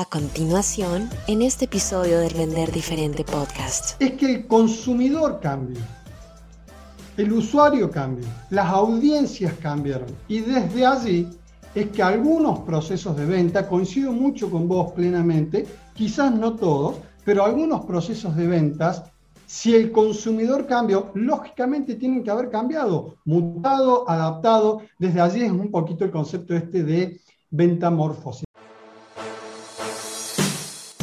A continuación, en este episodio del Vender Diferente podcast. Es que el consumidor cambia, el usuario cambia, las audiencias cambiaron y desde allí es que algunos procesos de venta, coincido mucho con vos plenamente, quizás no todos, pero algunos procesos de ventas, si el consumidor cambió, lógicamente tienen que haber cambiado, mutado, adaptado. Desde allí es un poquito el concepto este de venta morfosis.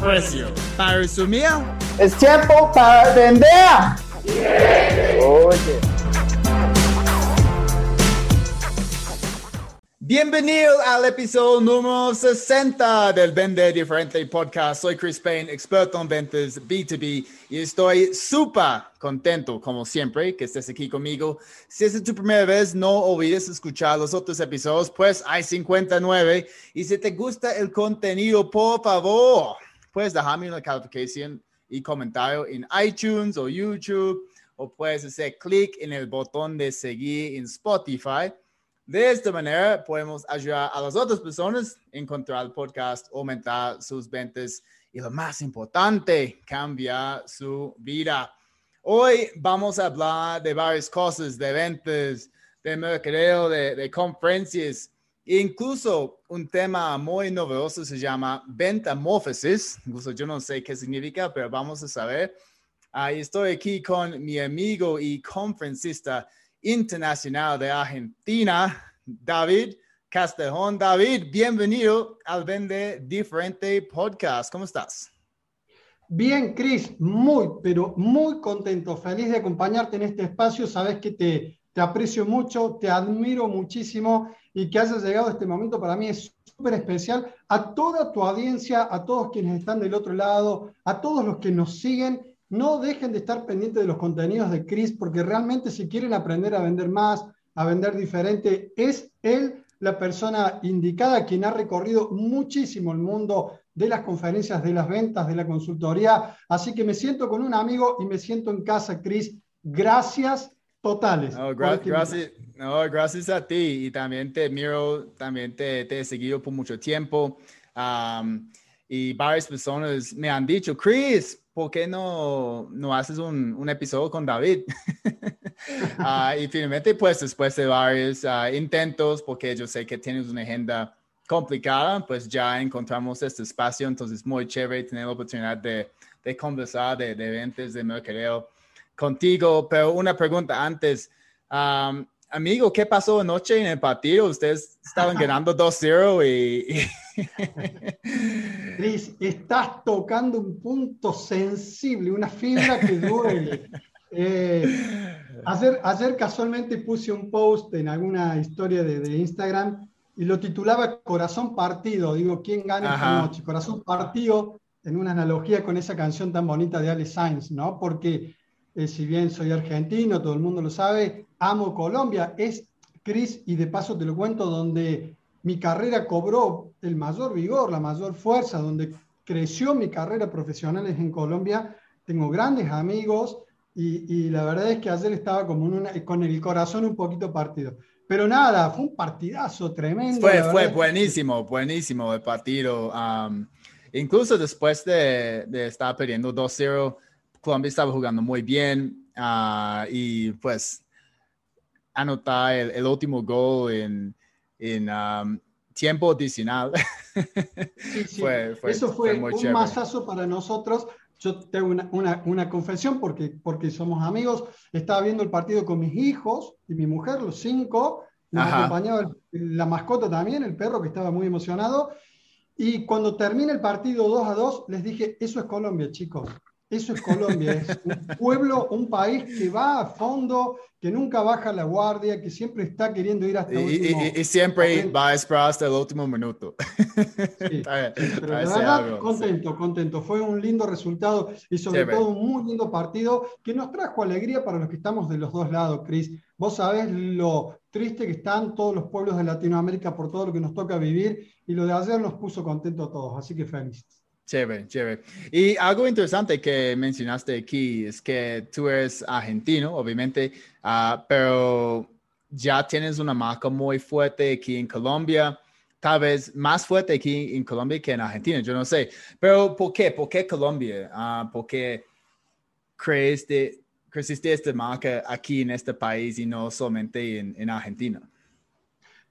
precio. Para resumir, es tiempo para vender. Oye. Bienvenido al episodio número 60 del Vende Diferente Podcast. Soy Chris Payne, experto en ventas B2B y estoy súper contento, como siempre, que estés aquí conmigo. Si es tu primera vez, no olvides escuchar los otros episodios, pues hay 59. Y si te gusta el contenido, por favor, puedes dejarme una calificación y comentario en iTunes o YouTube o puedes hacer clic en el botón de seguir en Spotify. De esta manera podemos ayudar a las otras personas a encontrar el podcast, aumentar sus ventas y lo más importante, cambiar su vida. Hoy vamos a hablar de varias cosas, de ventas, de mercadeo, de, de conferencias, incluso un tema muy novedoso se llama ventamorfosis. Incluso yo no sé qué significa, pero vamos a saber. Ahí estoy aquí con mi amigo y conferencista internacional de Argentina, David Castejón. David, bienvenido al Vende Diferente Podcast. ¿Cómo estás? Bien, Chris, muy, pero muy contento, feliz de acompañarte en este espacio. Sabes que te, te aprecio mucho, te admiro muchísimo y que hayas llegado a este momento para mí es súper especial. A toda tu audiencia, a todos quienes están del otro lado, a todos los que nos siguen no dejen de estar pendientes de los contenidos de Chris, porque realmente si quieren aprender a vender más, a vender diferente, es él la persona indicada, quien ha recorrido muchísimo el mundo de las conferencias, de las ventas, de la consultoría. Así que me siento con un amigo y me siento en casa, Chris. Gracias totales. No, gracias, no, gracias a ti y también te miro, también te, te he seguido por mucho tiempo. y varias personas me han dicho, Chris, ¿por qué no, no haces un, un episodio con David? uh, y finalmente, pues después de varios uh, intentos, porque yo sé que tienes una agenda complicada, pues ya encontramos este espacio, entonces muy chévere tener la oportunidad de, de conversar de, de eventos de mercadeo contigo. Pero una pregunta antes. Um, amigo, ¿qué pasó anoche en el partido? Ustedes estaban ganando 2-0 y... Cris, estás tocando un punto sensible, una fibra que duele. Eh, ayer, ayer, casualmente puse un post en alguna historia de, Instagram y lo titulaba Corazón Partido. Digo, ¿quién gana esta noche? Corazón Partido, en una analogía con esa canción tan bonita de Ale Sainz, ¿no? Porque eh, si bien soy argentino, todo el mundo lo sabe, amo Colombia. Es, Cris, y de paso te lo cuento, donde mi carrera cobró el mayor vigor, la mayor fuerza, donde creció mi carrera profesional es en Colombia. Tengo grandes amigos y, la verdad es que ayer estaba como con el corazón un poquito partido. Pero nada, fue un partidazo tremendo. Fue, fue buenísimo, buenísimo el partido. incluso después de, de estar perdiendo 2-0, Colombia estaba jugando muy bien uh, y pues anotar el, último gol en, en um, tiempo adicional. Eso fue, un masazo para nosotros. Yo tengo una, una, una, confesión porque, porque somos amigos. Estaba viendo el partido con mis hijos y mi mujer, los cinco. Nos acompañaba la mascota también, el perro que estaba muy emocionado. Y cuando termina el partido 2 a 2, les dije, eso es Colombia, chicos Eso es Colombia, es un pueblo, un país que va a fondo, que nunca baja la guardia, que siempre está queriendo ir hasta el último. Y, siempre va a esperar hasta el último minuto. Sí, pero la verdad, contento, contento. Fue un lindo resultado y sobre todo un muy lindo partido que nos trajo alegría para los que estamos de los dos lados, Cris. Vos sabés lo triste que están todos los pueblos de Latinoamérica por todo lo que nos toca vivir y lo de ayer nos puso contentos a todos, así que felices. Chévere, chévere. Y algo interesante que mencionaste aquí es que tú eres argentino, obviamente, ah, pero ya tienes una marca muy fuerte aquí en Colombia, tal vez más fuerte aquí en Colombia que en Argentina, yo no sé. Pero ¿por qué? ¿Por qué Colombia? Uh, ¿Por qué crees de, creciste esta marca aquí en este país y no solamente en, en Argentina?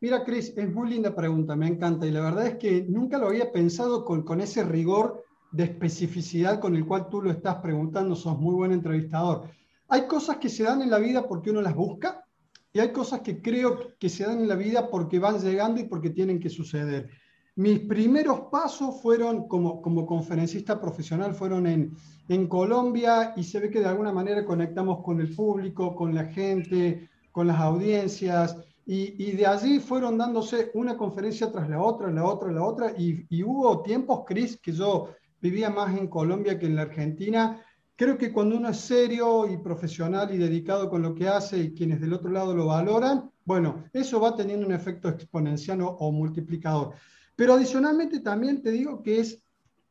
Mira, Cris, es muy linda pregunta, me encanta. Y la verdad es que nunca lo había pensado con, con ese rigor de especificidad con el cual tú lo estás preguntando. Sos muy buen entrevistador. Hay cosas que se dan en la vida porque uno las busca y hay cosas que creo que se dan en la vida porque van llegando y porque tienen que suceder. Mis primeros pasos fueron como, como conferencista profesional, fueron en, en Colombia y se ve que de alguna manera conectamos con el público, con la gente, con las audiencias. Y, de allí fueron dándose una conferencia tras la otra, la otra, la otra, y, hubo tiempos, Cris, que yo vivía más en Colombia que en la Argentina. Creo que cuando uno es serio y profesional y dedicado con lo que hace y quienes del otro lado lo valoran, bueno, eso va teniendo un efecto exponencial o multiplicador. Pero adicionalmente también te digo que es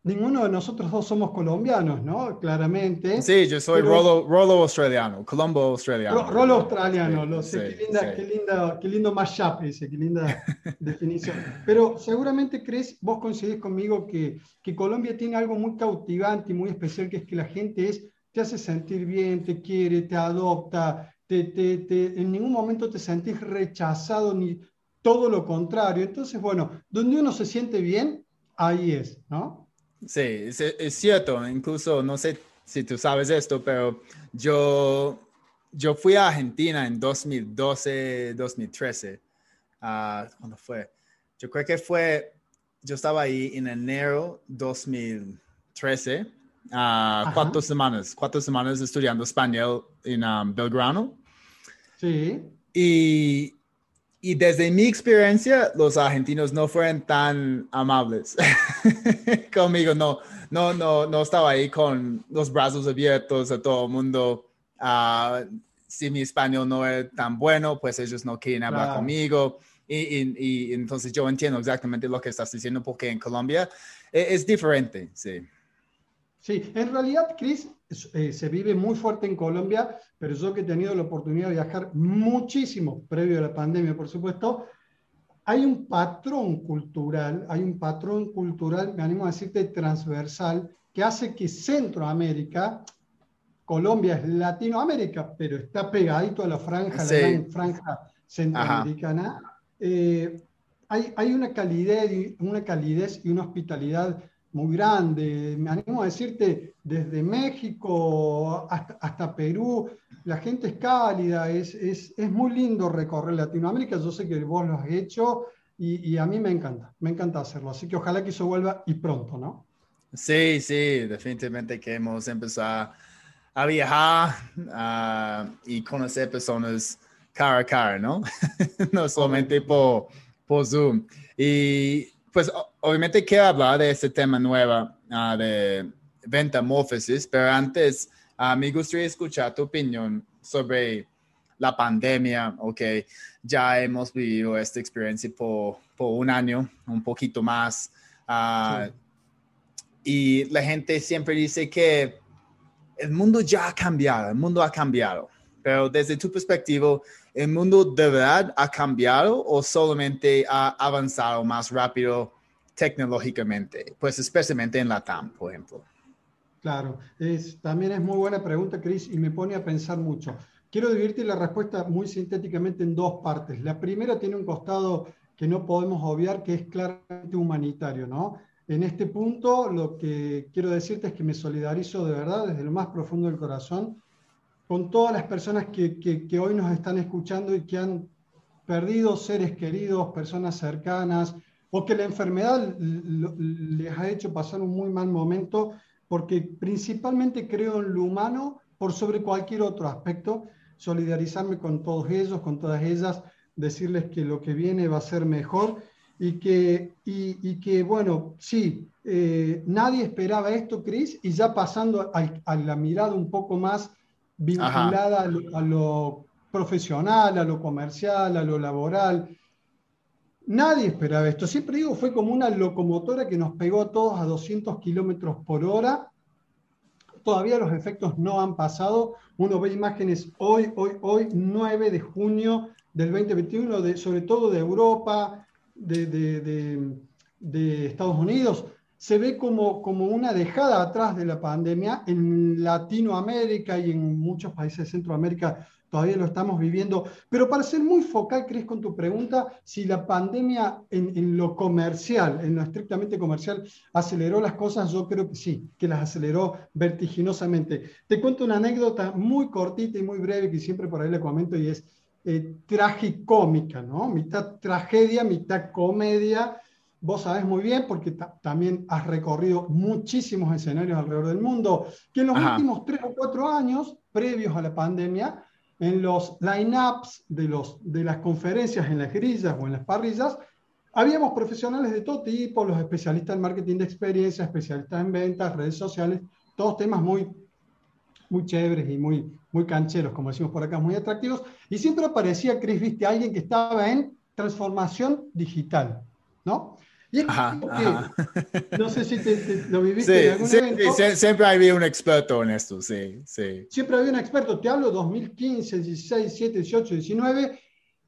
ninguno de nosotros dos somos colombianos, ¿no? Claramente. Sí, yo soy Rolo, australiano, Colombo australiano. Rolo australiano, lo sé, qué, linda, qué, linda, qué lindo mashup ese, qué linda definición. Pero seguramente crees, vos coincidís conmigo que, que Colombia tiene algo muy cautivante y muy especial, que es que la gente es, te hace sentir bien, te quiere, te adopta, te, te, te, en ningún momento te sentís rechazado ni todo lo contrario. Entonces, bueno, donde uno se siente bien, ahí es, ¿no? Sí, es, cierto. Incluso, no sé si tú sabes esto, pero yo, yo fui a Argentina en 2012, 2013. Uh, ¿Cuándo fue? Yo creo que fue, yo estaba ahí en enero 2013. Uh, cuatro semanas, cuatro semanas estudiando español en um, Belgrano. Sí. Y y desde mi experiencia, los argentinos no fueron tan amables conmigo. No, no, no, no estaba ahí con los brazos abiertos a todo el mundo. Uh, si mi español no es tan bueno, pues ellos no quieren hablar conmigo. Y, y, entonces yo entiendo exactamente lo que estás diciendo porque en Colombia es, es diferente, sí. Sí, en realidad, Chris, eh, se vive muy fuerte en Colombia, pero yo que he tenido la oportunidad de viajar muchísimo, previo a la pandemia, por supuesto, hay un patrón cultural, hay un patrón cultural, me animo a decirte, transversal, que hace que Centroamérica, Colombia es Latinoamérica, pero está pegadito a la franja, la franja centroamericana, eh, hay, hay, una calidez, una calidez y una hospitalidad muy grande. Me animo a decirte, desde México hasta, Perú, la gente es cálida, es, es, es, muy lindo recorrer Latinoamérica. Yo sé que vos lo has hecho y, y, a mí me encanta, me encanta hacerlo. Así que ojalá que eso vuelva y pronto, ¿no? Sí, sí, definitivamente queremos empezar a viajar y conocer personas cara a cara, ¿no? no solamente por, por Zoom. Y pues obviamente quiero hablar de este tema nuevo uh, de ventamorfosis, pero antes uh, me gustaría escuchar tu opinión sobre la pandemia, ok, ya hemos vivido esta experiencia por, por un año, un poquito más, uh, y la gente siempre dice que el mundo ya ha cambiado, el mundo ha cambiado, pero desde tu perspectiva, ¿el mundo de verdad ha cambiado o solamente ha avanzado más rápido tecnológicamente? Pues especialmente en la TAM, por ejemplo. Claro, es, también es muy buena pregunta, Chris, y me pone a pensar mucho. Quiero dividirte la respuesta muy sintéticamente en dos partes. La primera tiene un costado que no podemos obviar, que es claramente humanitario, ¿no? En este punto, lo que quiero decirte es que me solidarizo de verdad desde lo más profundo del corazón con todas las personas que, que, hoy nos están escuchando y que han perdido seres queridos, personas cercanas, o que la enfermedad les ha hecho pasar un muy mal momento porque principalmente creo en lo humano por sobre cualquier otro aspecto, solidarizarme con todos ellos, con todas ellas, decirles que lo que viene va a ser mejor y que, y, que bueno, sí, eh, nadie esperaba esto, Cris, y ya pasando a, la mirada un poco más vinculada a lo, profesional, a lo comercial, a lo laboral. Nadie esperaba esto. Siempre digo, fue como una locomotora que nos pegó a todos a 200 kilómetros por hora. Todavía los efectos no han pasado. Uno ve imágenes hoy, hoy, hoy, 9 de junio del 2021, de, sobre todo de Europa, de, Estados Unidos, se ve como, como una dejada atrás de la pandemia. En Latinoamérica y en muchos países de Centroamérica todavía lo estamos viviendo. Pero para ser muy focal, Cris, con tu pregunta, si la pandemia en, en, lo comercial, en lo estrictamente comercial, aceleró las cosas, yo creo que sí, que las aceleró vertiginosamente. Te cuento una anécdota muy cortita y muy breve que siempre por ahí le comento y es eh, tragicómica, ¿no? Mitad tragedia, mitad comedia. Vos sabés muy bien, porque también has recorrido muchísimos escenarios alrededor del mundo, que en los últimos tres o cuatro años, previos a la pandemia, en los line-ups de, los, de las conferencias en las grillas o en las parrillas, habíamos profesionales de todo tipo, los especialistas en marketing de experiencia, especialistas en ventas, redes sociales, todos temas muy, muy chéveres y muy, muy cancheros, como decimos por acá, muy atractivos. Y siempre aparecía, Chris, viste, alguien que estaba en transformación digital, ¿no? Y es ajá, no sé si te, lo viviste en algún sí, evento. Sí, siempre había un experto en esto, sí, sí. Siempre había un experto, te hablo 2015, 16, 17, 18, 19,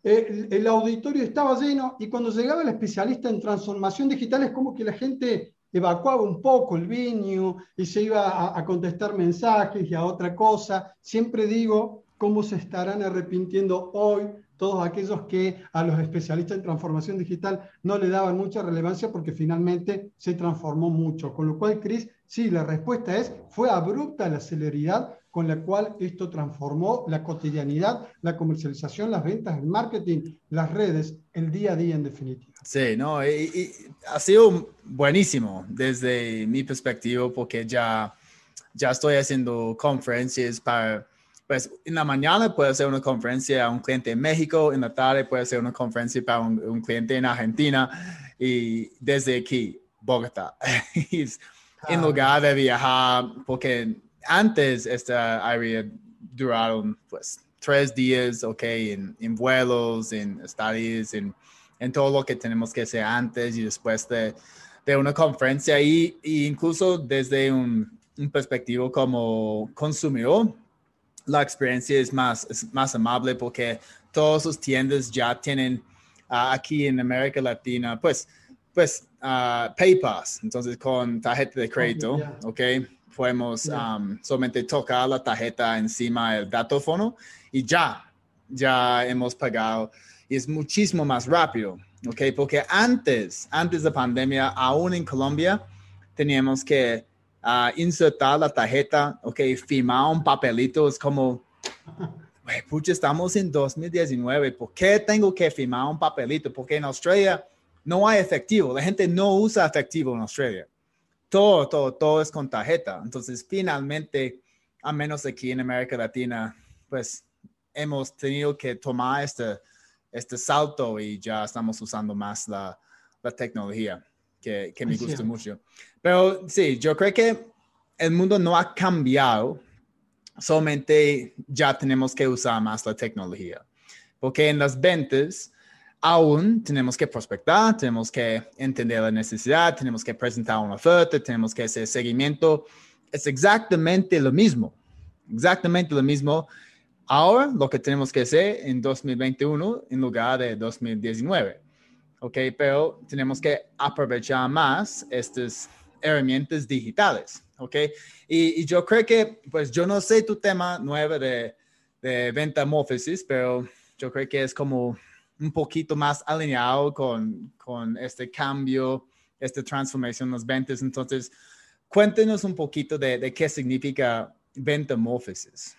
el, el auditorio estaba lleno y cuando llegaba el especialista en transformación digital es como que la gente evacuaba un poco el viño y se iba a, contestar mensajes y a otra cosa. Siempre digo cómo se estarán arrepintiendo hoy todos aquellos que a los especialistas en transformación digital no le daban mucha relevancia porque finalmente se transformó mucho. Con lo cual, Cris, sí, la respuesta es, fue abrupta la celeridad con la cual esto transformó la cotidianidad, la comercialización, las ventas, el marketing, las redes, el día a día en definitiva. Sí, no, y, ha sido buenísimo desde mi perspectiva porque ya, ya estoy haciendo conferencias para, pues en la mañana puedo hacer una conferencia a un cliente en México, en la tarde puedo hacer una conferencia para un, cliente en Argentina y desde aquí, Bogotá, en ah. lugar de viajar, porque antes esta área duraron pues tres días, ok, en, en vuelos, en estadías, en en todo lo que tenemos que hacer antes y después de, de una conferencia y, incluso desde un, un perspectivo como consumidor, la experiencia es más, más amable porque todas sus tiendas ya tienen ah, aquí en América Latina, pues, pues uh, PayPass, entonces con tarjeta de crédito, ok, podemos um, solamente tocar la tarjeta encima del datófono y ya, ya hemos pagado. Y es muchísimo más rápido, ¿ok? Porque antes, antes de pandemia, aún en Colombia, teníamos que uh, insertar la tarjeta, ¿ok? Firmar un papelito, es como, güey, pucha, estamos en 2019, ¿por qué tengo que firmar un papelito? Porque en Australia no hay efectivo, la gente no usa efectivo en Australia. Todo, todo, todo es con tarjeta. Entonces, finalmente, a menos aquí en América Latina, pues hemos tenido que tomar este este salto y ya estamos usando más la, la tecnología, que, que me gusta mucho. Pero sí, yo creo que el mundo no ha cambiado, solamente ya tenemos que usar más la tecnología, porque en las ventas aún tenemos que prospectar, tenemos que entender la necesidad, tenemos que presentar una oferta, tenemos que hacer seguimiento. Es exactamente lo mismo, exactamente lo mismo ahora lo que tenemos que hacer en 2021 en lugar de 2019. ¿Ok? Pero tenemos que aprovechar más estas herramientas digitales. ¿Ok? Y, yo creo que, pues yo no sé tu tema nuevo de, de ventamorphosis, pero yo creo que es como un poquito más alineado con, con este cambio, esta transformación en las ventas. Entonces, cuéntenos un poquito de, de qué significa ventamorphosis.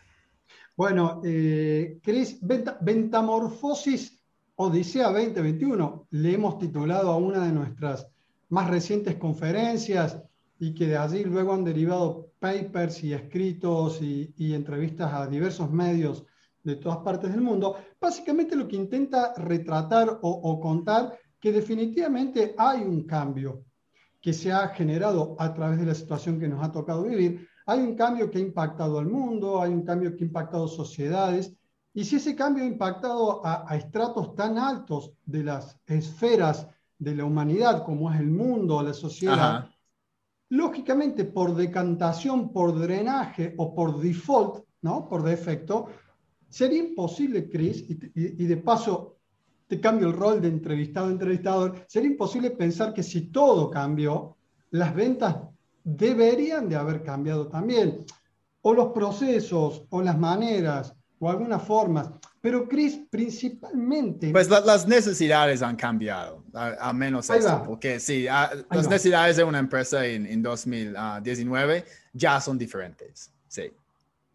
Bueno, eh, Cris, Ventamorfosis Odisea 2021, le hemos titulado a una de nuestras más recientes conferencias y que de allí luego han derivado papers y escritos y, entrevistas a diversos medios de todas partes del mundo, básicamente lo que intenta retratar o, o contar que definitivamente hay un cambio que se ha generado a través de la situación que nos ha tocado vivir, hay un cambio que ha impactado al mundo, hay un cambio que ha impactado sociedades, y si ese cambio ha impactado a, estratos tan altos de las esferas de la humanidad, como es el mundo, la sociedad, lógicamente por decantación, por drenaje o por default, ¿no? por defecto, sería imposible, Chris, y, de paso te cambio el rol de entrevistado a entrevistador, sería imposible pensar que si todo cambió, las ventas deberían de haber cambiado también. O los procesos, o las maneras, o algunas formas. Pero, Chris, principalmente... Pues las necesidades han cambiado, a, menos esto, porque sí, las necesidades de una empresa en, en 2019 ya son diferentes, sí.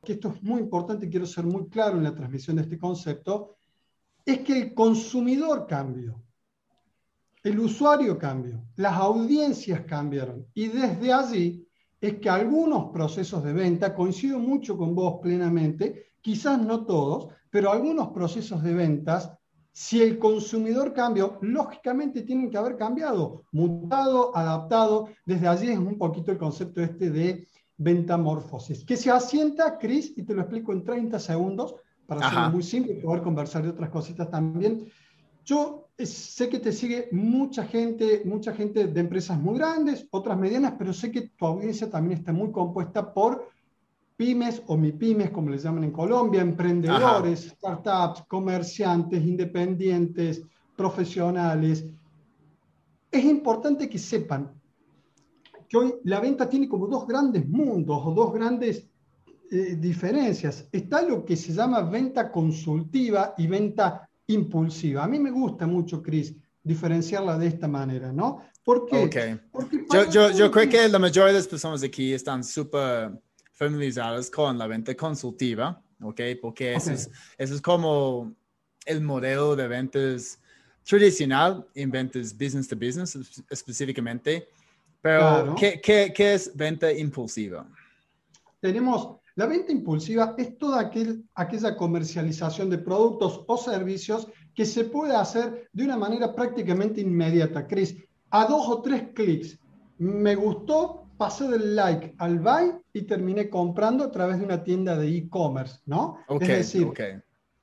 Que esto es muy importante quiero ser muy claro en la transmisión de este concepto, es que el consumidor cambió, el usuario cambió, las audiencias cambiaron y desde allí es que algunos procesos de venta, coincido mucho con vos plenamente, quizás no todos, pero algunos procesos de ventas, si el consumidor cambió, lógicamente tienen que haber cambiado, mutado, adaptado. Desde allí es un poquito el concepto este de ventamorfosis, que se asienta, Chris, y te lo explico en 30 segundos, para hacerlo muy simple y poder conversar de otras cositas también. Yo sé que te sigue mucha gente, mucha gente de empresas muy grandes, otras medianas, pero sé que tu audiencia también está muy compuesta por pymes o MIPYMES, como les llaman en Colombia, emprendedores, startups, comerciantes, independientes, profesionales. Es importante que sepan que hoy la venta tiene como dos grandes mundos o dos grandes eh, diferencias. Está lo que se llama venta consultiva y venta impulsiva. A mí me gusta mucho, Chris, diferenciarla de esta manera, ¿no? ¿Por qué? Porque yo, yo, yo creo que la mayoría de las personas aquí están súper familiarizadas con la venta consultiva, ¿ok? Porque eso, Es, eso es como el modelo de ventas tradicional en ventas business to business específicamente. Pero, ¿qué, qué, qué, es venta impulsiva? Tenemos, la venta impulsiva es toda aquel, aquella comercialización de productos o servicios que se puede hacer de una manera prácticamente inmediata, Chris. A dos o tres clics. Me gustó, pasé del like al buy y terminé comprando a través de una tienda de e-commerce, ¿no? es decir,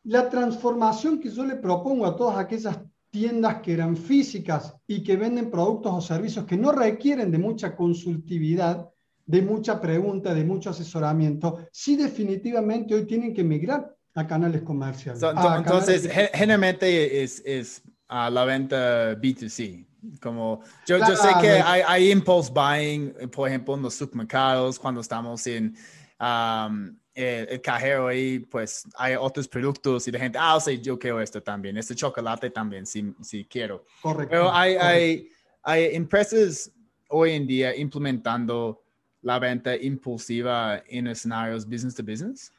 la transformación que yo le propongo a todas aquellas tiendas que eran físicas y que venden productos o servicios que no requieren de mucha consultividad, de mucha pregunta, de mucho asesoramiento, sí definitivamente hoy tienen que migrar a canales comerciales. entonces, generalmente es, es a la venta B2C. Como yo, yo sé que hay, hay, impulse buying, por ejemplo, en los supermercados, cuando estamos en um, el, cajero ahí, pues hay otros productos y la gente, ah, sí, yo quiero esto también, este chocolate también, si, si quiero. Correcto. Pero hay, hay, hay empresas hoy en día implementando la venta impulsiva en escenarios business to business.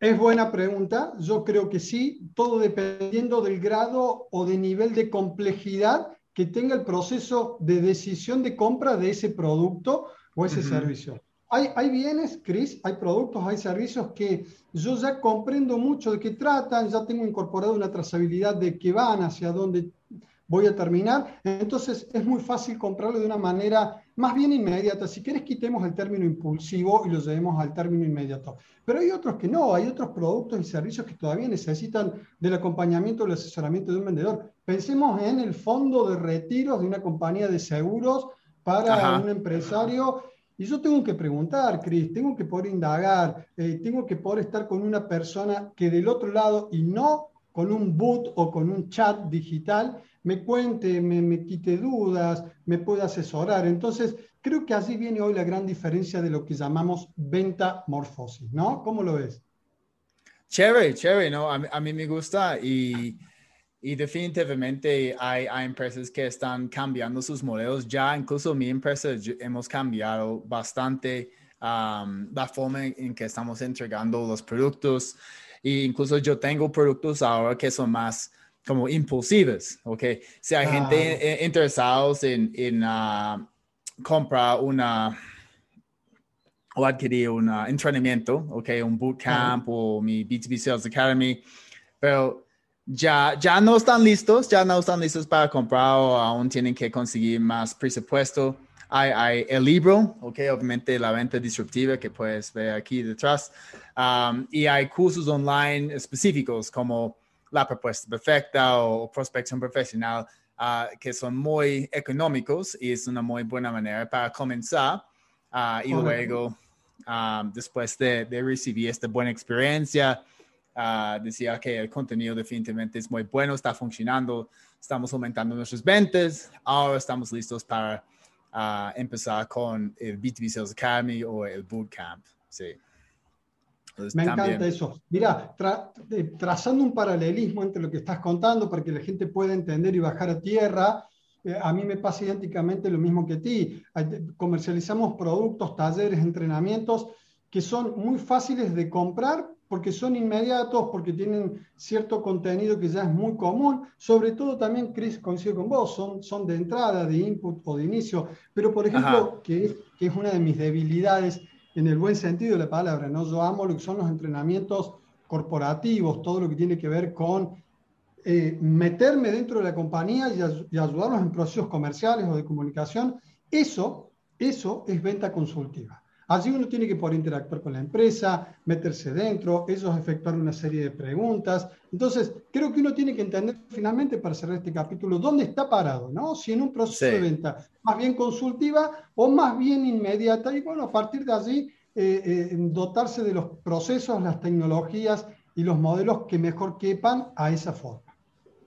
Es buena pregunta. Yo creo que sí, todo dependiendo del grado o de nivel de complejidad que tenga el proceso de decisión de compra de ese producto o ese servicio. Hay, hay, bienes, Chris, hay productos, hay servicios que yo ya comprendo mucho de qué tratan, ya tengo incorporado una trazabilidad de qué van, hacia dónde voy a terminar. Entonces es muy fácil comprarlo de una manera más bien inmediata. Si quieres, quitemos el término impulsivo y lo llevemos al término inmediato. Pero hay otros que no, hay otros productos y servicios que todavía necesitan del acompañamiento, del asesoramiento de un vendedor. Pensemos en el fondo de retiros de una compañía de seguros para un empresario. Y yo tengo que preguntar, Cris, tengo que poder indagar, eh, tengo que poder estar con una persona que del otro lado y no con un boot o con un chat digital me cuente, me, quite dudas, me pueda asesorar. Entonces, creo que así viene hoy la gran diferencia de lo que llamamos venta morfosis, ¿no? ¿Cómo lo ves? Chévere, chévere, ¿no? A, mí me gusta y, y definitivamente hay, hay, empresas que están cambiando sus modelos. Ya incluso mi empresa hemos cambiado bastante um, la forma en que estamos entregando los productos. E incluso yo tengo productos ahora que son más como impulsivas, ¿ok? Si hay gente interesados en, en uh, compra una o adquirir un entrenamiento, ok, un bootcamp o mi B2B Sales Academy, pero ya, ya no están listos, ya no están listos para comprar o aún tienen que conseguir más presupuesto. Hay, hay el libro, ok, obviamente la venta disruptiva que puedes ver aquí detrás, um, y hay cursos online específicos como la propuesta perfecta o prospección profesional uh, que son muy económicos y es una muy buena manera para comenzar uh, y luego um, después de, de, recibir esta buena experiencia, uh, decía que el contenido definitivamente es muy bueno, está funcionando, estamos aumentando nuestras ventas, ahora estamos listos para empezar con el B2B Sales Academy o el Bootcamp. Sí. Me encanta eso. Mira, trazando un paralelismo entre lo que estás contando para que la gente pueda entender y bajar a tierra, eh, a mí me pasa idénticamente lo mismo que a ti. Comercializamos productos, talleres, entrenamientos que son muy fáciles de comprar porque son inmediatos, porque tienen cierto contenido que ya es muy común. Sobre todo también, Chris, coincido con vos, son, son de entrada, de input o de inicio. Pero, por ejemplo, que es, que es una de mis debilidades, en el buen sentido de la palabra, ¿no? Yo amo lo que son los entrenamientos corporativos, todo lo que tiene que ver con eh, meterme dentro de la compañía y, y, ayudarlos en procesos comerciales o de comunicación. Eso, eso es venta consultiva. Allí uno tiene que poder interactuar con la empresa, meterse dentro, ellos efectuar una serie de preguntas. Entonces, creo que uno tiene que entender finalmente para cerrar este capítulo dónde está parado, ¿no? Si en un proceso de venta más bien consultiva o más bien inmediata. Y bueno, a partir de allí, eh, eh, dotarse de los procesos, las tecnologías y los modelos que mejor quepan a esa forma.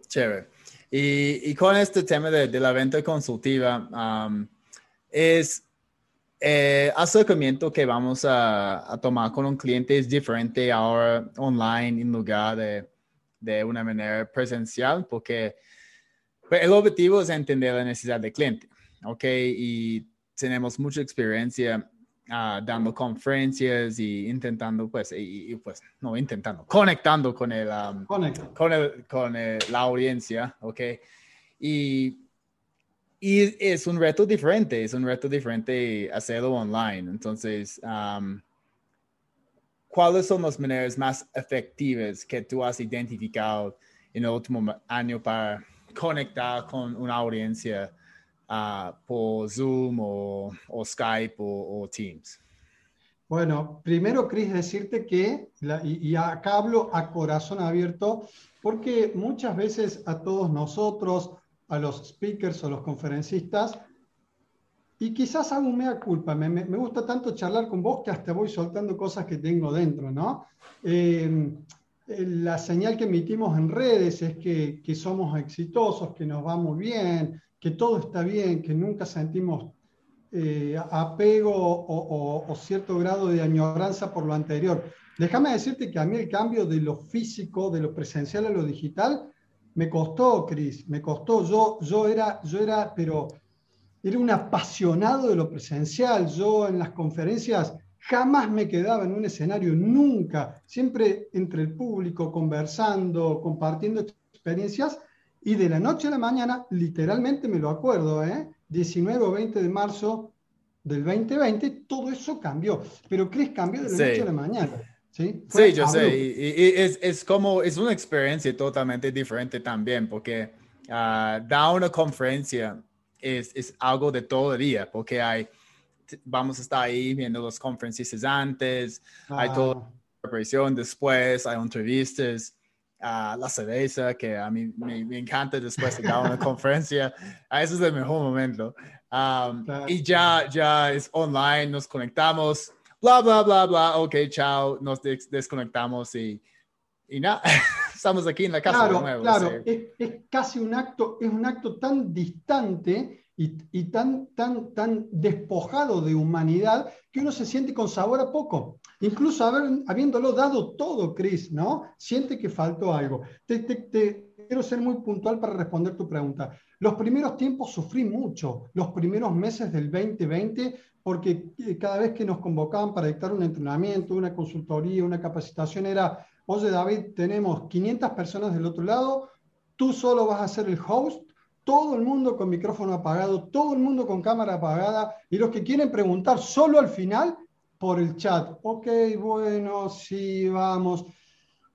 Chévere. Y, y con este tema de, de la venta consultiva, um, es el eh, acercamiento que vamos a, a, tomar con un cliente es diferente ahora online en lugar de, de una manera presencial, porque el objetivo es entender la necesidad del cliente, ¿ok? Y tenemos mucha experiencia uh, dando conferencias y intentando, pues, y, pues, no intentando, conectando con, el, um, con, el, con el, la audiencia, ¿ok? Y y es un reto diferente, es un reto diferente hacerlo online. Entonces, ¿cuáles son las maneras más efectivas que tú has identificado en el último año para conectar con una audiencia uh, por Zoom o, Skype o, Teams? Bueno, primero, Chris, decirte que, y, y acá hablo a corazón abierto, porque muchas veces a todos nosotros, a los speakers o los conferencistas. Y quizás hago un mea culpa. Me, me, gusta tanto charlar con vos que hasta voy soltando cosas que tengo dentro, ¿no? Eh, la señal que emitimos en redes es que, que, somos exitosos, que nos va muy bien, que todo está bien, que nunca sentimos eh, apego o, o, cierto grado de añoranza por lo anterior. Déjame decirte que a mí el cambio de lo físico, de lo presencial a lo digital, me costó, Cris, me costó. Yo, yo, era, yo era, pero era un apasionado de lo presencial. Yo en las conferencias jamás me quedaba en un escenario, nunca. Siempre entre el público, conversando, compartiendo experiencias. Y de la noche a la mañana, literalmente me lo acuerdo, ¿eh? 19 o 20 de marzo del 2020, todo eso cambió. Pero Cris cambió de la noche a la mañana. Sí, sí yo sé. Y, es, es, como, es una experiencia totalmente diferente también, porque uh, dar una conferencia es, es, algo de todo el día, porque hay, vamos a estar ahí viendo los conferencistas antes, hay toda la preparación después, hay entrevistas. Uh, la cerveza, que a mí me, me, encanta después de dar una conferencia. Ese es el mejor momento. Um, y ya, ya es online, nos conectamos bla, bla, bla, bla, ok, chao, nos desconectamos y, y nada, estamos aquí en la casa claro, de nuevo. Claro, es, es, casi un acto, es un acto tan distante y, y, tan, tan, tan despojado de humanidad que uno se siente con sabor a poco. Incluso haber, habiéndolo dado todo, Chris, ¿no? Siente que faltó algo. Te, te, te, quiero ser muy puntual para responder tu pregunta. Los primeros tiempos sufrí mucho, los primeros meses del 2020 porque eh, cada vez que nos convocaban para dictar un entrenamiento, una consultoría, una capacitación, era, oye David, tenemos 500 personas del otro lado, tú solo vas a ser el host, todo el mundo con micrófono apagado, todo el mundo con cámara apagada y los que quieren preguntar solo al final por el chat. Ok, bueno, sí, vamos.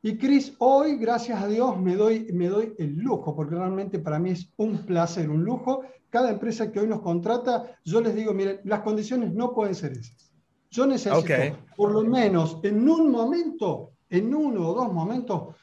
Y Cris, hoy, gracias a Dios, me doy, me doy el lujo, porque realmente para mí es un placer, un lujo. Cada empresa que hoy nos contrata, yo les digo, miren, las condiciones no pueden ser esas. Yo necesito, por lo menos en un momento, en uno o dos momentos,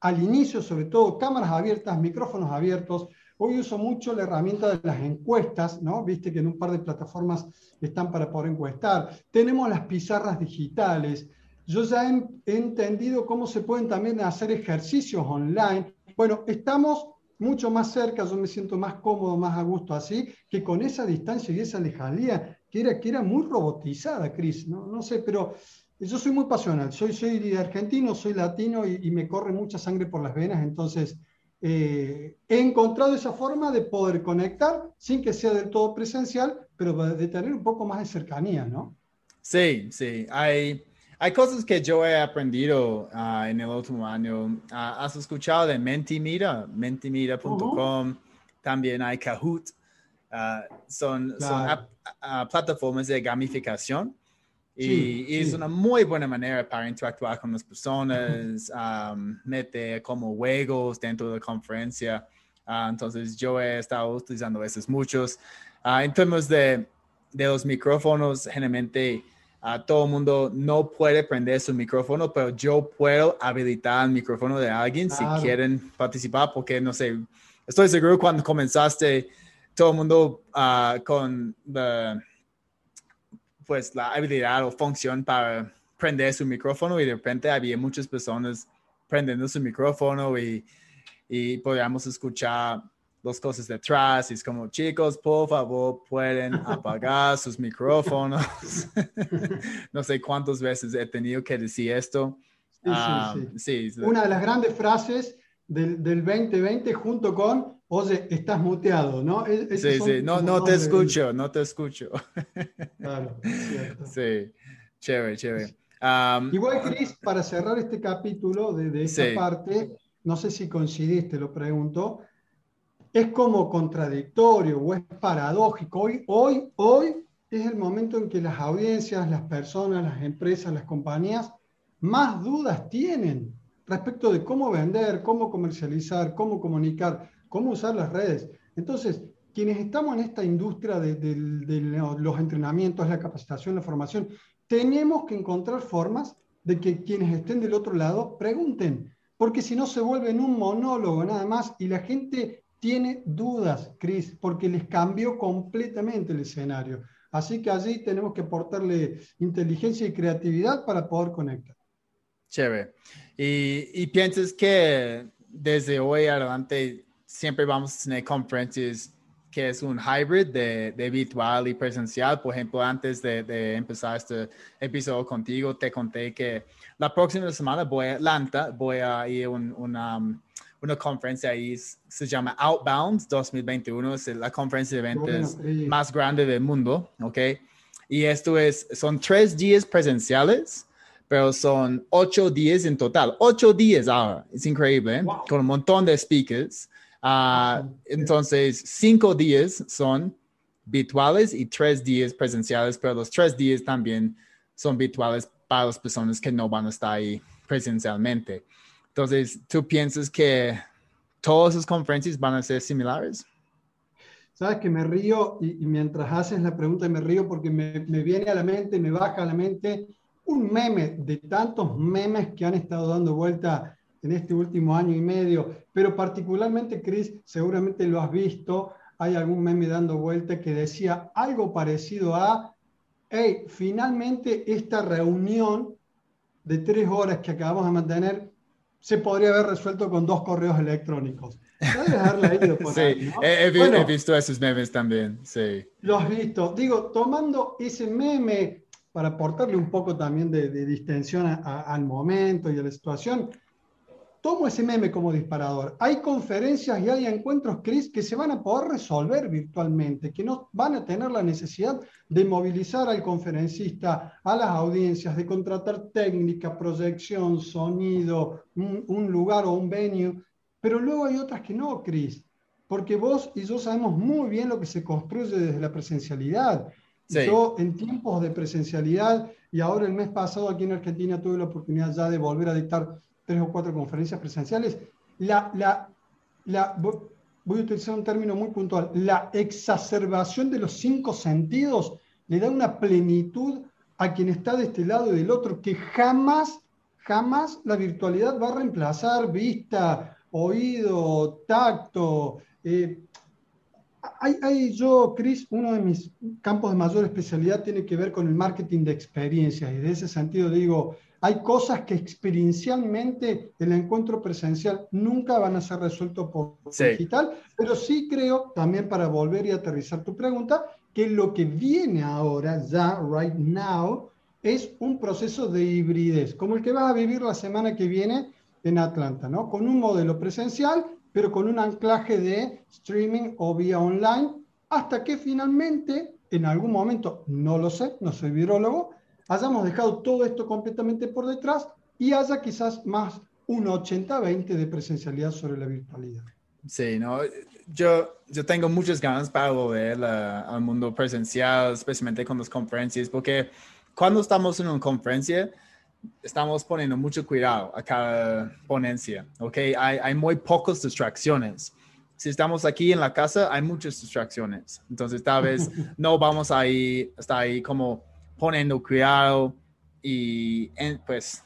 al inicio sobre todo, cámaras abiertas, micrófonos abiertos, Hoy uso mucho la herramienta de las encuestas, ¿no? Viste que en un par de plataformas están para poder encuestar. Tenemos las pizarras digitales. Yo ya he, entendido cómo se pueden también hacer ejercicios online. Bueno, estamos mucho más cerca, yo me siento más cómodo, más a gusto así, que con esa distancia y esa lejanía que era, que era muy robotizada, Cris. ¿no? no sé, pero yo soy muy pasional. Soy, soy argentino, soy latino y, y me corre mucha sangre por las venas, entonces eh, he encontrado esa forma de poder conectar sin que sea del todo presencial, pero de tener un poco más de cercanía, ¿no? Sí, sí. Hay, hay cosas que yo he aprendido ah, en el último año. Ah, ¿Has escuchado de Mentimira? Mentimira.com. También hay Kahoot. Ah, son, son plataformas de gamificación y, es una muy buena manera para interactuar con las personas, meter como juegos dentro de la conferencia. Entonces yo he estado utilizando esos muchos. En términos de, de, los micrófonos, generalmente uh, todo el mundo no puede prender su micrófono, pero yo puedo habilitar el micrófono de alguien si quieren participar, porque no sé, estoy seguro cuando comenzaste, todo el mundo con... The, pues la habilidad o función para prender su micrófono y de repente había muchas personas prendiendo su micrófono y, y podíamos escuchar las cosas detrás y es como chicos por favor pueden apagar sus micrófonos no sé cuántas veces he tenido que decir esto sí, sí, una de las grandes frases del, del 2020 junto con Oye, estás muteado, ¿no? E-, sí, sí, no, no te escucho, no te escucho. Claro, cierto. Sí, chévere, chévere. Igual, Cris, para cerrar este capítulo de, de esta parte, no sé si coincidiste, lo pregunto, es como contradictorio o es paradójico. Hoy, hoy, hoy es el momento en que las audiencias, las personas, las empresas, las compañías más dudas tienen respecto de cómo vender, cómo comercializar, cómo comunicar cómo usar las redes. Entonces, quienes estamos en esta industria de, los entrenamientos, la capacitación, la formación, tenemos que encontrar formas de que quienes estén del otro lado pregunten, porque si no se vuelve en un monólogo nada más y la gente tiene dudas, Cris, porque les cambió completamente el escenario. Así que allí tenemos que aportarle inteligencia y creatividad para poder conectar. Chévere. Y, y piensas que desde hoy adelante siempre vamos a tener conferencias que es un hybrid de, de virtual y presencial. Por ejemplo, antes de, de, empezar este episodio contigo, te conté que la próxima semana voy a Atlanta, voy a ir a una, una conferencia ahí, se llama Outbound 2021, es la conferencia de eventos más grande del mundo, ¿ok? Y esto es, son tres días presenciales, pero son ocho días en total, ocho días ahora, es increíble, ¿eh? con un montón de speakers. Ah, entonces, cinco días son virtuales y tres días presenciales, pero los tres días también son virtuales para las personas que no van a estar ahí presencialmente. Entonces, ¿tú piensas que todas las conferencias van a ser similares? Sabes que me río y, mientras haces la pregunta me río porque me, me, viene a la mente, me baja a la mente un meme de tantos memes que han estado dando vuelta en este último año y medio, pero particularmente, Chris, seguramente lo has visto, hay algún meme dando vuelta que decía algo parecido a, hey, finalmente esta reunión de tres horas que acabamos de mantener se podría haber resuelto con dos correos electrónicos. sí, he, visto esos memes también, sí. Lo has visto. Digo, tomando ese meme para aportarle un poco también de, distensión al momento y a la situación, tomo ese meme como disparador. Hay conferencias y hay encuentros, Chris, que se van a poder resolver virtualmente, que no van a tener la necesidad de movilizar al conferencista, a las audiencias, de contratar técnica, proyección, sonido, un, lugar o un venue. Pero luego hay otras que no, Chris. porque vos y yo sabemos muy bien lo que se construye desde la presencialidad. Yo en tiempos de presencialidad y ahora el mes pasado aquí en Argentina tuve la oportunidad ya de volver a dictar tres o cuatro conferencias presenciales. La, la, la, voy a utilizar un término muy puntual, la exacerbación de los cinco sentidos le da una plenitud a quien está de este lado y del otro que jamás, jamás la virtualidad va a reemplazar vista, oído, tacto. Eh, hay, yo, Chris, uno de mis campos de mayor especialidad tiene que ver con el marketing de experiencias y de ese sentido digo, hay cosas que experiencialmente el encuentro presencial nunca van a ser resueltos por digital, pero sí creo, también para volver y aterrizar tu pregunta, que lo que viene ahora, ya, right now, es un proceso de hibridez, como el que vas a vivir la semana que viene en Atlanta, ¿no? Con un modelo presencial, pero con un anclaje de streaming o vía online, hasta que finalmente, en algún momento, no lo sé, no soy virólogo, hayamos dejado todo esto completamente por detrás y haya quizás más un 80-20 de presencialidad sobre la virtualidad. Sí, no, yo, yo tengo muchas ganas para volver al mundo presencial, especialmente con las conferencias, porque cuando estamos en una conferencia, estamos poniendo mucho cuidado a cada ponencia, ¿ok? Hay, hay muy pocas distracciones. Si estamos aquí en la casa, hay muchas distracciones. Entonces, tal vez no vamos a ir, estar ahí como poniendo cuidado y pues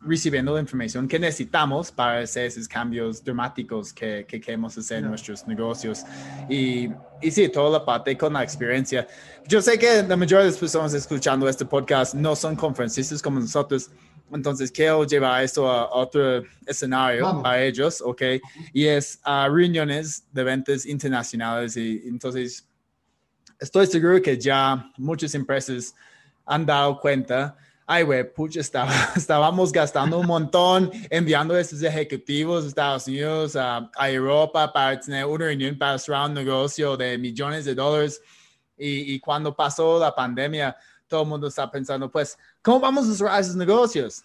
recibiendo la información que necesitamos para hacer esos cambios dramáticos que, que queremos hacer en nuestros negocios. Y, y sí, toda la parte con la experiencia. Yo sé que la mayoría de las personas escuchando este podcast no son conferencistas como nosotros, entonces quiero llevar esto a otro escenario para ellos, ¿ok? Y es a reuniones de ventas internacionales y entonces estoy seguro que ya muchas empresas han dado cuenta, ay, güey, pucha, estaba, estábamos gastando un montón enviando a esos ejecutivos de Estados Unidos a, Europa para tener una reunión para cerrar un negocio de millones de dólares. Y, y, cuando pasó la pandemia, todo el mundo está pensando, pues, ¿cómo vamos a cerrar esos negocios?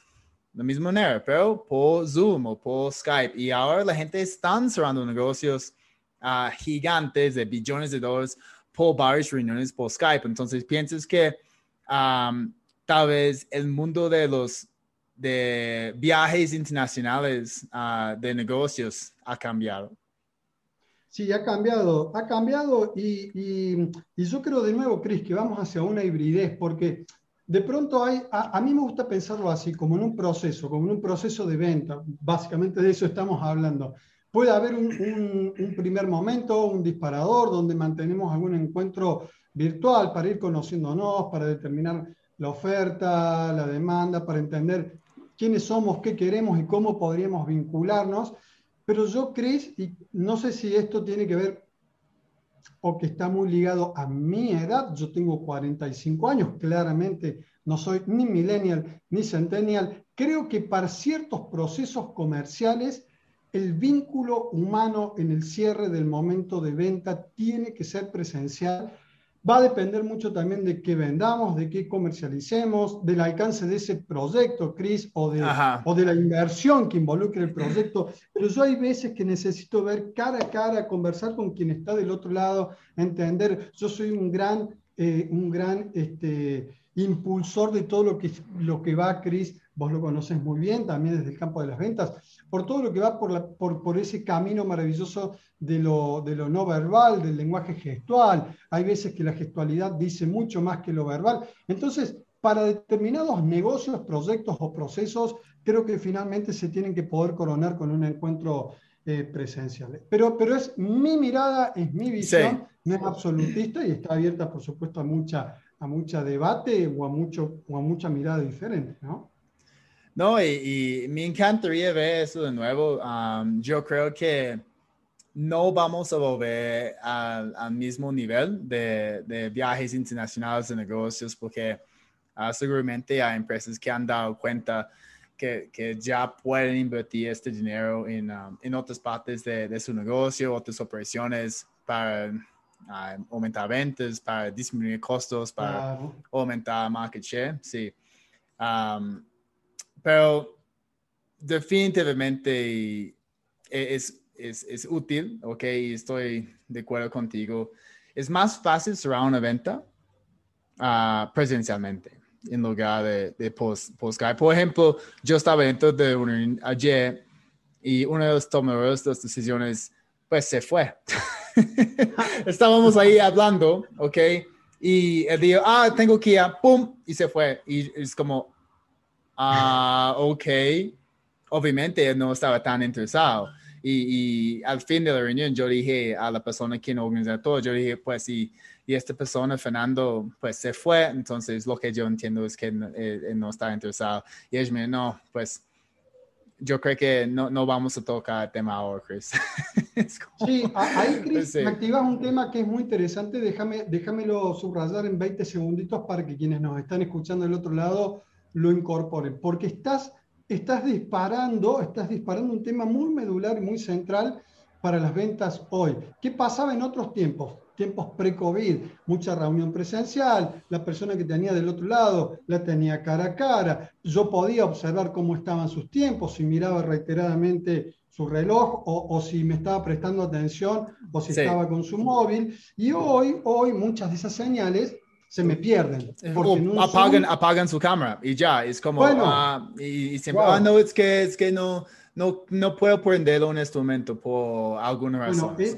De la misma manera, pero por Zoom o por Skype. Y ahora la gente está cerrando negocios uh, gigantes de billones de dólares por varias reuniones por Skype. Entonces, piensas que tal vez el mundo de los de viajes internacionales ah, de negocios ha cambiado. Sí, ha cambiado, ha cambiado y, y, yo creo de nuevo, Cris, que vamos hacia una hibridez, porque de pronto hay, a, mí me gusta pensarlo así, como en un proceso, como en un proceso de venta, básicamente de eso estamos hablando. Puede haber un, un primer momento, un disparador, donde mantenemos algún encuentro virtual para ir conociéndonos, para determinar la oferta, la demanda, para entender quiénes somos, qué queremos y cómo podríamos vincularnos. Pero yo creo, y no sé si esto tiene que ver o que está muy ligado a mi edad, yo tengo 45 años, claramente no soy ni millennial ni centennial, creo que para ciertos procesos comerciales el vínculo humano en el cierre del momento de venta tiene que ser presencial Va a depender mucho también de qué vendamos, de qué comercialicemos, del alcance de ese proyecto, Chris, o de, o de la inversión que involucre el proyecto. Pero yo hay veces que necesito ver cara a cara, conversar con quien está del otro lado, entender. Yo soy un gran, eh, un gran este, impulsor de todo lo que, lo que va, Chris, vos lo conoces muy bien, también desde el campo de las ventas, por todo lo que va por, la, por, por ese camino maravilloso de lo, de lo no verbal, del lenguaje gestual. Hay veces que la gestualidad dice mucho más que lo verbal. Entonces, para determinados negocios, proyectos o procesos, creo que finalmente se tienen que poder coronar con un encuentro eh, presencial. Pero, pero es mi mirada, es mi visión, no es absolutista y está abierta, por supuesto, a mucha, a mucha debate o a, mucho, o a mucha mirada diferente, ¿no? No, y, me encantaría ver eso de nuevo. Um, yo creo que no vamos a volver al, mismo nivel de, viajes internacionales de negocios porque ah, seguramente hay empresas que han dado cuenta que, ya pueden invertir este dinero en, um, otras partes de, su negocio, otras operaciones para ah, aumentar ventas, para disminuir costos, para aumentar market share. Sí. Um, pero definitivamente es es, es útil, ok, estoy de acuerdo contigo. Es más fácil cerrar una venta uh, presencialmente en lugar de, de post, post Por ejemplo, yo estaba dentro de un ayer y uno de los tomadores de las decisiones, pues se fue. Estábamos ahí hablando, ¿ok? Y él dijo, ah, tengo que ir, ¡pum! Y se fue. Y es como, ah, ok. Obviamente no estaba tan interesado. Y, y, al fin de la reunión yo dije a la persona quien organizó todo, yo dije, pues, y, y esta persona, Fernando, pues se fue, entonces lo que yo entiendo es que no, eh, no está interesado. Y ellos me no, pues yo creo que no, no vamos a tocar el tema ahora, Chris. Sí, ahí, Chris, me activas un tema que es muy interesante. Déjame, déjamelo subrayar en 20 segunditos para que quienes nos están escuchando del otro lado lo incorporen. Porque estás estás disparando, estás disparando un tema muy medular y muy central para las ventas hoy. ¿Qué pasaba en otros tiempos? Tiempos pre-COVID, mucha reunión presencial, la persona que tenía del otro lado la tenía cara a cara, yo podía observar cómo estaban sus tiempos, si miraba reiteradamente su reloj o, si me estaba prestando atención o si estaba con su móvil. Y hoy, hoy muchas de esas señales se me pierden. O apagan, apagan su cámara y ya, es como, ah, y, siempre, ah, no, es que, es que no, no, no puedo prenderlo en este momento por alguna razón. Bueno,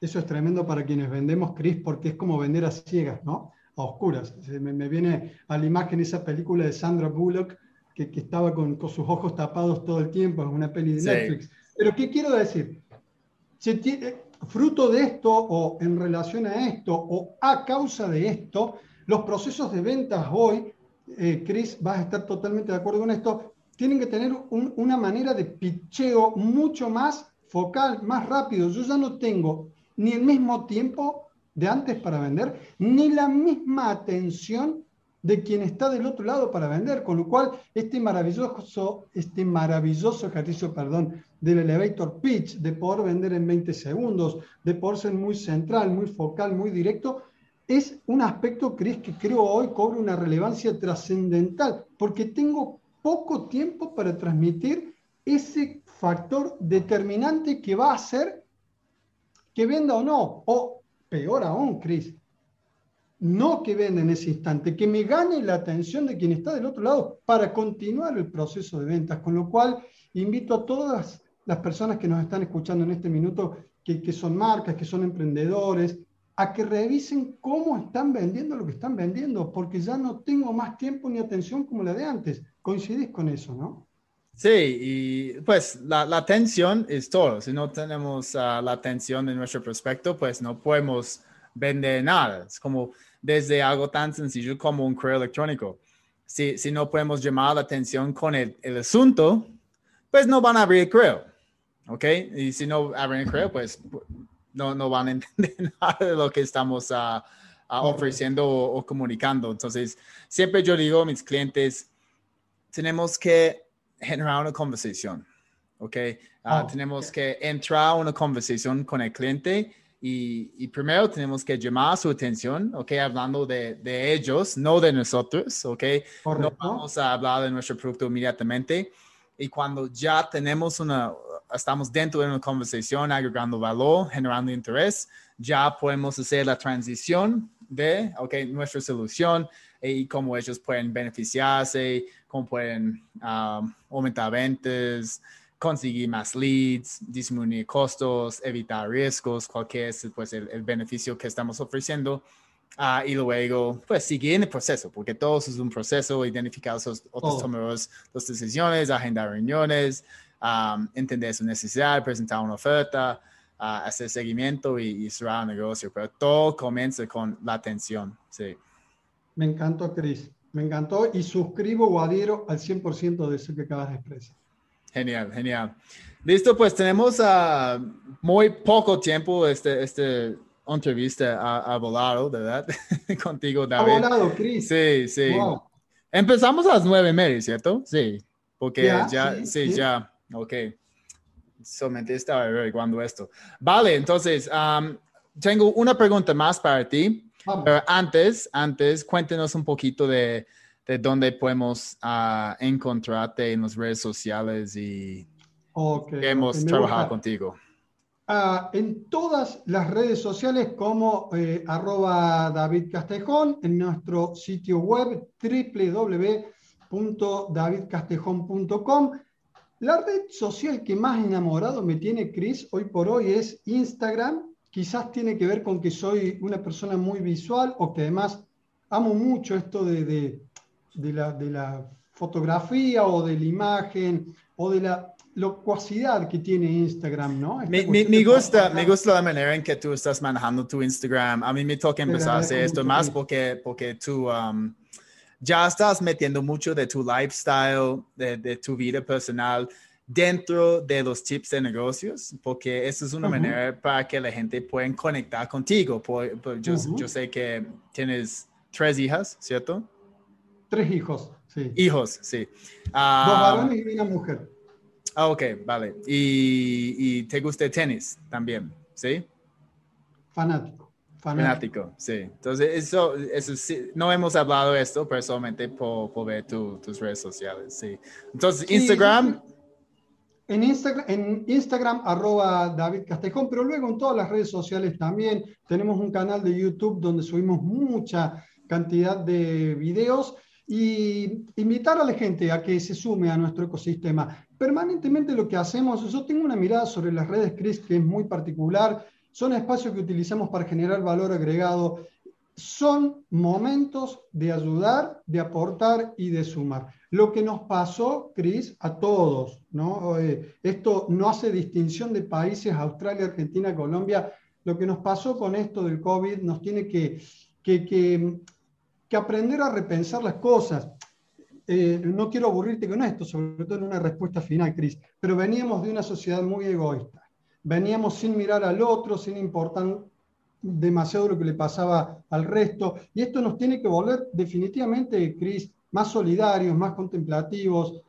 eso es tremendo para quienes vendemos, Chris, porque es como vender a ciegas, ¿no? A oscuras. Me, me viene a la imagen esa película de Sandra Bullock, que, que estaba con, con, sus ojos tapados todo el tiempo, en una peli de Netflix. Pero, ¿qué quiero decir? Se tiene, fruto de esto, o en relación a esto, o a causa de esto, los procesos de ventas hoy, eh, Chris, vas a estar totalmente de acuerdo con esto, tienen que tener una manera de picheo mucho más focal, más rápido. Yo ya no tengo ni el mismo tiempo de antes para vender, ni la misma atención de quien está del otro lado para vender, con lo cual este maravilloso, este maravilloso ejercicio, perdón, del elevator pitch, de poder vender en 20 segundos, de poder ser muy central, muy focal, muy directo, es un aspecto, Cris, que creo hoy cobra una relevancia trascendental, porque tengo poco tiempo para transmitir ese factor determinante que va a hacer que venda o no, o peor aún, Cris, no que venda en ese instante, que me gane la atención de quien está del otro lado para continuar el proceso de ventas, con lo cual invito a todas las personas que nos están escuchando en este minuto, que, son marcas, que son emprendedores, a que revisen cómo están vendiendo lo que están vendiendo, porque ya no tengo más tiempo ni atención como la de antes. ¿Coincidís con eso, no? Sí, y pues la, atención es todo. Si no tenemos uh, la atención en nuestro prospecto, pues no podemos vender nada. Es como desde algo tan sencillo como un correo electrónico. Si, si no podemos llamar la atención con el, el asunto, pues no van a abrir el correo. ¿Ok? Y si no abren el correo, pues no, no van a entender nada de lo que estamos uh, ofreciendo o, comunicando. Entonces, siempre yo digo a mis clientes, tenemos que generar una conversación, ¿ok? Uh, tenemos que entrar a una conversación con el cliente y, y, primero tenemos que llamar su atención, ¿ok? Hablando de, de ellos, no de nosotros, ¿ok? No vamos a hablar de nuestro producto inmediatamente. Y cuando ya tenemos una, estamos dentro de una conversación agregando valor, generando interés, ya podemos hacer la transición de, ok, nuestra solución y cómo ellos pueden beneficiarse, cómo pueden um, aumentar ventas, conseguir más leads, disminuir costos, evitar riesgos, cualquier es pues, el, beneficio que estamos ofreciendo. Uh, y luego, pues, seguir en el proceso, porque todo es un proceso, identificar esos otros oh. tomadores de decisiones, agendar reuniones, entender su necesidad, presentar una oferta, hacer seguimiento y, cerrar el negocio. Pero todo comienza con la atención. Sí. Me encantó, Cris. Me encantó y suscribo o adhiero al 100% de eso que acabas de expresar. Genial, genial. Listo, pues tenemos uh, muy poco tiempo este, este entrevista a, volado, ¿verdad? Contigo, David. Ha volado, Cris. Sí, sí. Empezamos a las nueve y media, ¿cierto? Sí, porque ya, sí, ya Ok. Solamente estaba averiguando esto. Vale, entonces, tengo una pregunta más para ti. Pero antes, antes, cuéntenos un poquito de, de dónde podemos uh, encontrarte en las redes sociales y okay, hemos trabajado contigo. ah, en todas las redes sociales como eh, arroba David Castejón, en nuestro sitio web www.davidcastejón.com. La red social que más enamorado me tiene Chris hoy por hoy es Instagram. Quizás tiene que ver con que soy una persona muy visual o que además amo mucho esto de, de, de la, de la fotografía o de la imagen o de la locuacidad que tiene Instagram, ¿no? Me, me, me, gusta, me gusta la manera en que tú estás manejando tu Instagram. A mí me toca empezar a hacer esto más porque, porque tú um, ya estás metiendo mucho de tu lifestyle, de, de, tu vida personal dentro de los tips de negocios, porque eso es una uh -huh. manera para que la gente pueda conectar contigo. Por, por, yo, uh -huh. yo sé que tienes tres hijas, ¿cierto? Tres hijos, sí. Hijos, sí. Dos varones y una mujer. Ah, ok, vale. ¿Y, y te gusta el tenis también? ¿Sí? Fanático. Fanático, Fanático sí. Entonces, eso, eso sí, no hemos hablado esto personalmente por, por ver tu, tus redes sociales, sí. Entonces, sí, Instagram. En Instagram, en Instagram, arroba David Castejón, pero luego en todas las redes sociales también. Tenemos un canal de YouTube donde subimos mucha cantidad de videos y invitar a la gente a que se sume a nuestro ecosistema. Permanentemente lo que hacemos, yo tengo una mirada sobre las redes, Chris, que es muy particular, son espacios que utilizamos para generar valor agregado, son momentos de ayudar, de aportar y de sumar. Lo que nos pasó, Chris, a todos, ¿no? Eh, esto no hace distinción de países, Australia, Argentina, Colombia, lo que nos pasó con esto del COVID nos tiene que, que, que que aprender a repensar las cosas. Eh, no quiero aburrirte con esto, sobre todo en una respuesta final, Cris, pero veníamos de una sociedad muy egoísta. Veníamos sin mirar al otro, sin importar demasiado lo que le pasaba al resto. Y esto nos tiene que volver definitivamente, Cris, más solidarios, más contemplativos.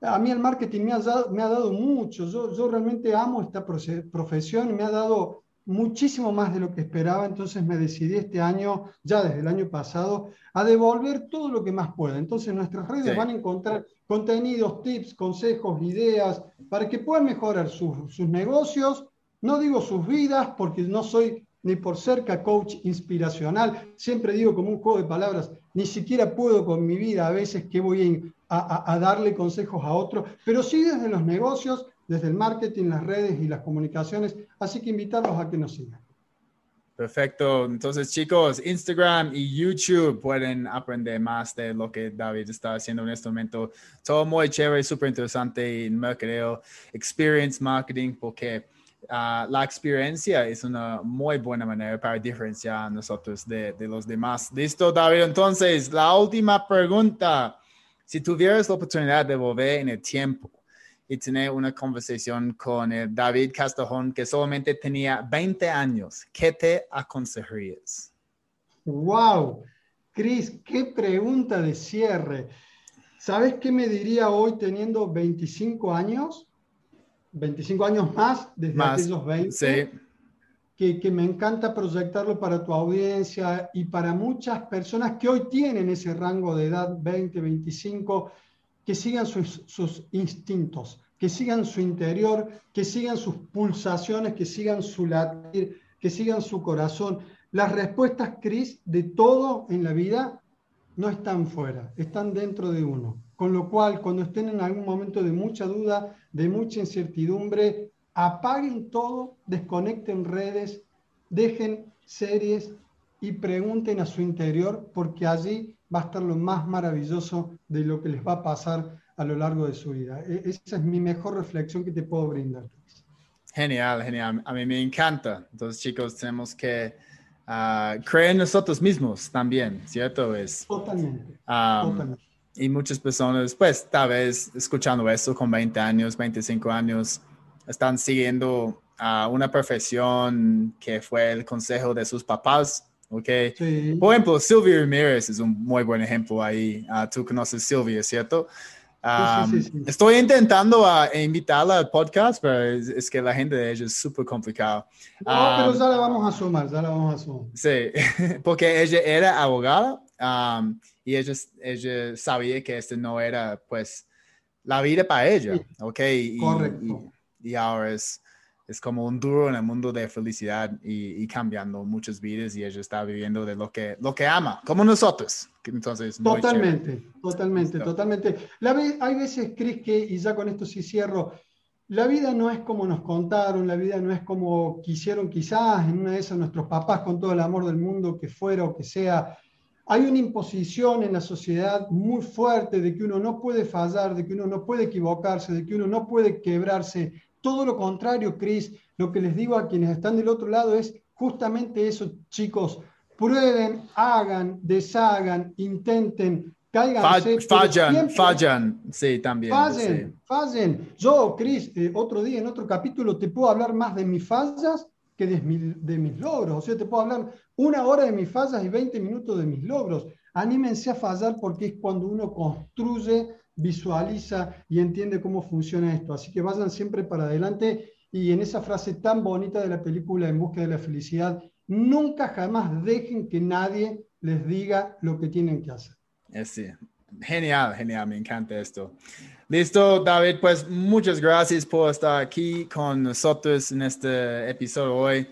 A mí el marketing me ha dado, me ha dado mucho. Yo, yo realmente amo esta profesión y me ha dado muchísimo más de lo que esperaba, entonces me decidí este año, ya desde el año pasado, a devolver todo lo que más pueda. Entonces nuestras redes sí. van a encontrar contenidos, tips, consejos, ideas, para que puedan mejorar sus, sus negocios, no digo sus vidas, porque no soy ni por cerca coach inspiracional, siempre digo como un juego de palabras, ni siquiera puedo con mi vida a veces que voy a, a, a darle consejos a otros, pero sí desde los negocios, desde el marketing, las redes y las comunicaciones. Así que invitarlos a que nos sigan. Perfecto. Entonces, chicos, Instagram y YouTube pueden aprender más de lo que David está haciendo en este momento. Todo muy chévere, súper interesante en mercadeo, experience marketing, porque uh, la experiencia es una muy buena manera para diferenciar a nosotros de, de los demás. Listo, David. Entonces, la última pregunta. Si tuvieras la oportunidad de volver en el tiempo, y tener una conversación con el David Castejón, que solamente tenía 20 años. ¿Qué te aconsejarías? ¡Wow! Cris, qué pregunta de cierre. ¿Sabes qué me diría hoy teniendo 25 años? 25 años más desde más, aquellos 20. Sí. Que, que, me encanta proyectarlo para tu audiencia y para muchas personas que hoy tienen ese rango de edad, 20, 25, que sigan sus, instintos, que sigan su interior, que sigan sus pulsaciones, que sigan su latir, que sigan su corazón. Las respuestas, Cris, de todo en la vida no están fuera, están dentro de uno. Con lo cual, cuando estén en algún momento de mucha duda, de mucha incertidumbre, apaguen todo, desconecten redes, dejen series y pregunten a su interior, porque allí va a estar lo más maravilloso de lo que les va a pasar a lo largo de su vida. E, esa es mi mejor reflexión que te puedo brindar. Genial, genial. A mí me encanta. Entonces, chicos, tenemos que uh, creer en nosotros mismos también, ¿cierto? Es, totalmente, um, totalmente. Y muchas personas, pues, tal vez escuchando esto con 20 años, 25 años, están siguiendo uh, una profesión que fue el consejo de sus papás ¿ok? Sí. Por ejemplo, Silvia Ramírez es un muy buen ejemplo ahí. Uh, tú conoces a Silvia, ¿cierto? Um, sí, sí, estoy intentando uh, invitarla al podcast, pero es, es, que la gente de ella es súper complicado. No, um, pero ya la vamos a sumar, ya la vamos a sumar. Sí, porque ella era abogada um, y ella, ella sabía que este no era, pues, la vida para ella, ¿ok? Y, Correcto. Y, y ahora es es como un duro en el mundo de felicidad y, cambiando muchas vidas y ella está viviendo de lo que, lo que ama, como nosotros. Entonces, totalmente, totalmente, totalmente. La, hay veces, Cris, que, y ya con esto sí cierro, la vida no es como nos contaron, la vida no es como quisieron quizás en una de esas nuestros papás con todo el amor del mundo que fuera o que sea. Hay una imposición en la sociedad muy fuerte de que uno no puede fallar, de que uno no puede equivocarse, de que uno no puede quebrarse. Todo lo contrario, Cris, lo que les digo a quienes están del otro lado es justamente eso, chicos. Prueben, hagan, deshagan, intenten, fallan, fallan, sí, también. Fallen, fallen. Yo, Cris, eh, otro día en otro capítulo te puedo hablar más de mis fallas que de, de, mis logros. O sea, te puedo hablar una hora de mis fallas y 20 minutos de mis logros. Anímense a fallar porque es cuando uno construye, visualiza y entiende cómo funciona esto. Así que vayan siempre para adelante y en esa frase tan bonita de la película En busca de la felicidad, nunca jamás dejen que nadie les diga lo que tienen que hacer. Sí, genial, genial, me encanta esto. Listo, David, pues muchas gracias por estar aquí con nosotros en este episodio hoy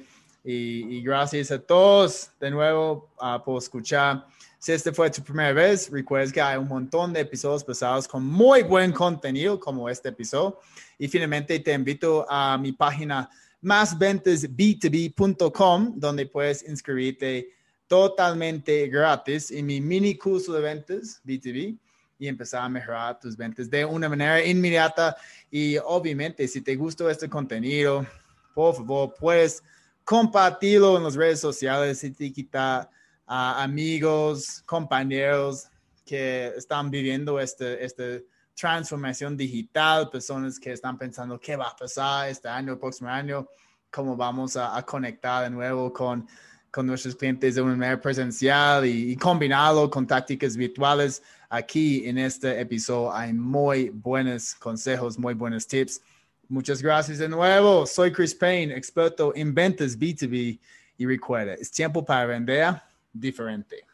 y, gracias a todos de nuevo uh, por escuchar. Si este fue tu primera vez, recuerda que hay un montón de episodios pasados con muy buen contenido como este episodio. Y finalmente te invito a mi página másventasb2b.com donde puedes inscribirte totalmente gratis en mi mini curso de ventas B2B y empezar a mejorar tus ventas de una manera inmediata. Y obviamente, si te gustó este contenido, por favor, puedes compartirlo en las redes sociales, etiquetar a amigos, compañeros que están viviendo este, esta transformación digital, personas que están pensando qué va a pasar este año, próximo año, cómo vamos a, conectar de nuevo con con nuestros clientes de una manera presencial y, combinado con tácticas virtuales. Aquí en este episodio hay muy buenos consejos, muy buenos tips. Muchas gracias de nuevo. Soy Chris Payne, experto en ventas B2B y recuerda, es tiempo para vender diferente.